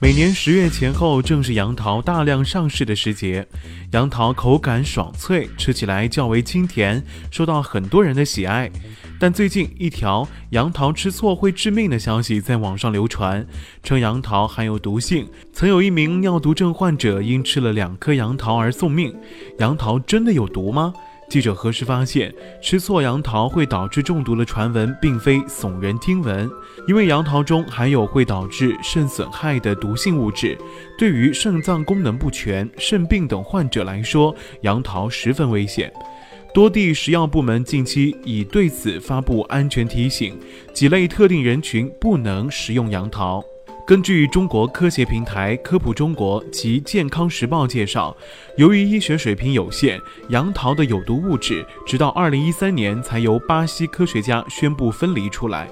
每年十月前后正是杨桃大量上市的时节，杨桃口感爽脆，吃起来较为清甜，受到很多人的喜爱。但最近一条杨桃吃错会致命的消息在网上流传，称杨桃含有毒性，曾有一名尿毒症患者因吃了两颗杨桃而送命。杨桃真的有毒吗？记者核实发现，吃错杨桃会导致中毒的传闻并非耸人听闻，因为杨桃中含有会导致肾损害的毒性物质，对于肾脏功能不全、肾病等患者来说，杨桃十分危险。多地食药部门近期已对此发布安全提醒，几类特定人群不能食用杨桃。根据中国科协平台科普中国及健康时报介绍，由于医学水平有限，杨桃的有毒物质直到二零一三年才由巴西科学家宣布分离出来。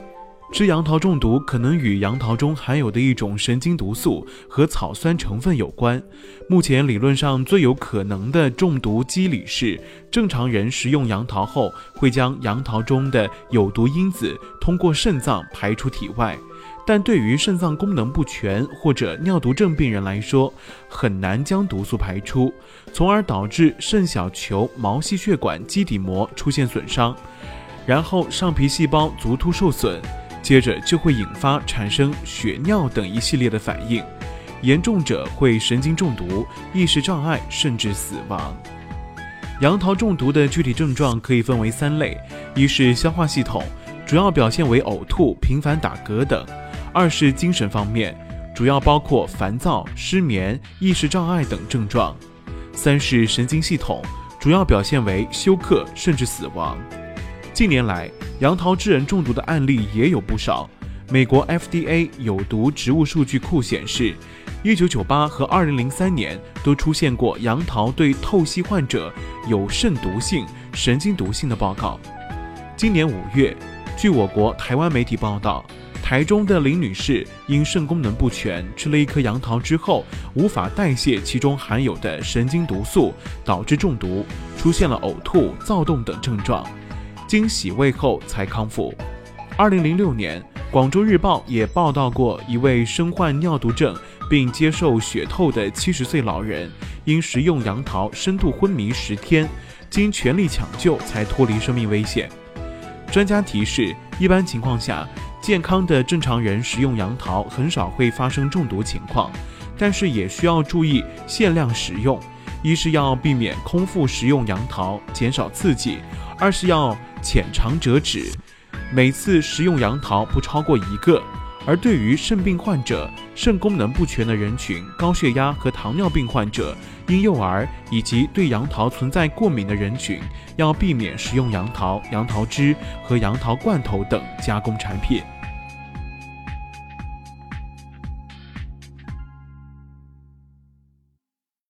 吃杨桃中毒可能与杨桃中含有的一种神经毒素和草酸成分有关。目前理论上最有可能的中毒机理是，正常人食用杨桃后会将杨桃中的有毒因子通过肾脏排出体外。但对于肾脏功能不全或者尿毒症病人来说，很难将毒素排出，从而导致肾小球毛细血管基底膜出现损伤，然后上皮细胞足突受损，接着就会引发产生血尿等一系列的反应，严重者会神经中毒、意识障碍，甚至死亡。杨桃中毒的具体症状可以分为三类：一是消化系统，主要表现为呕吐、频繁打嗝等。二是精神方面，主要包括烦躁、失眠、意识障碍等症状；三是神经系统，主要表现为休克甚至死亡。近年来，杨桃致人中毒的案例也有不少。美国 FDA 有毒植物数据库显示，1998和2003年都出现过杨桃对透析患者有肾毒性、神经毒性的报告。今年五月，据我国台湾媒体报道。台中的林女士因肾功能不全，吃了一颗杨桃之后，无法代谢其中含有的神经毒素，导致中毒，出现了呕吐、躁动等症状，经洗胃后才康复。二零零六年，广州日报也报道过一位身患尿毒症并接受血透的七十岁老人，因食用杨桃深度昏迷十天，经全力抢救才脱离生命危险。专家提示，一般情况下。健康的正常人食用杨桃很少会发生中毒情况，但是也需要注意限量食用。一是要避免空腹食用杨桃，减少刺激；二是要浅尝辄止，每次食用杨桃不超过一个。而对于肾病患者、肾功能不全的人群、高血压和糖尿病患者、婴幼儿以及对杨桃存在过敏的人群，要避免食用杨桃、杨桃汁和杨桃罐头等加工产品。